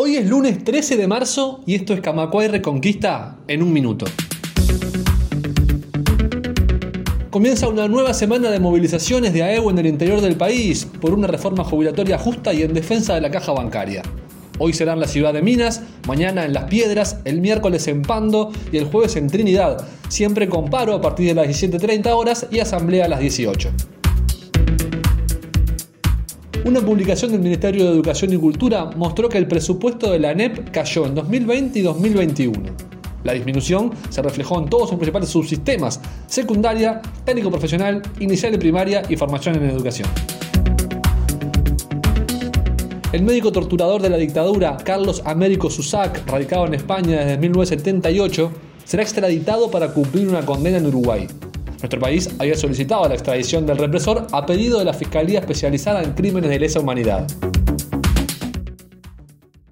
Hoy es lunes 13 de marzo y esto es Camacuay Reconquista en un minuto. Comienza una nueva semana de movilizaciones de AEU en el interior del país por una reforma jubilatoria justa y en defensa de la caja bancaria. Hoy será en la ciudad de Minas, mañana en Las Piedras, el miércoles en Pando y el jueves en Trinidad, siempre con paro a partir de las 17.30 horas y asamblea a las 18. Una publicación del Ministerio de Educación y Cultura mostró que el presupuesto de la ANEP cayó en 2020 y 2021. La disminución se reflejó en todos sus principales subsistemas, secundaria, técnico profesional, inicial y primaria y formación en educación. El médico torturador de la dictadura, Carlos Américo Susac, radicado en España desde 1978, será extraditado para cumplir una condena en Uruguay. Nuestro país había solicitado la extradición del represor a pedido de la Fiscalía Especializada en Crímenes de Lesa Humanidad.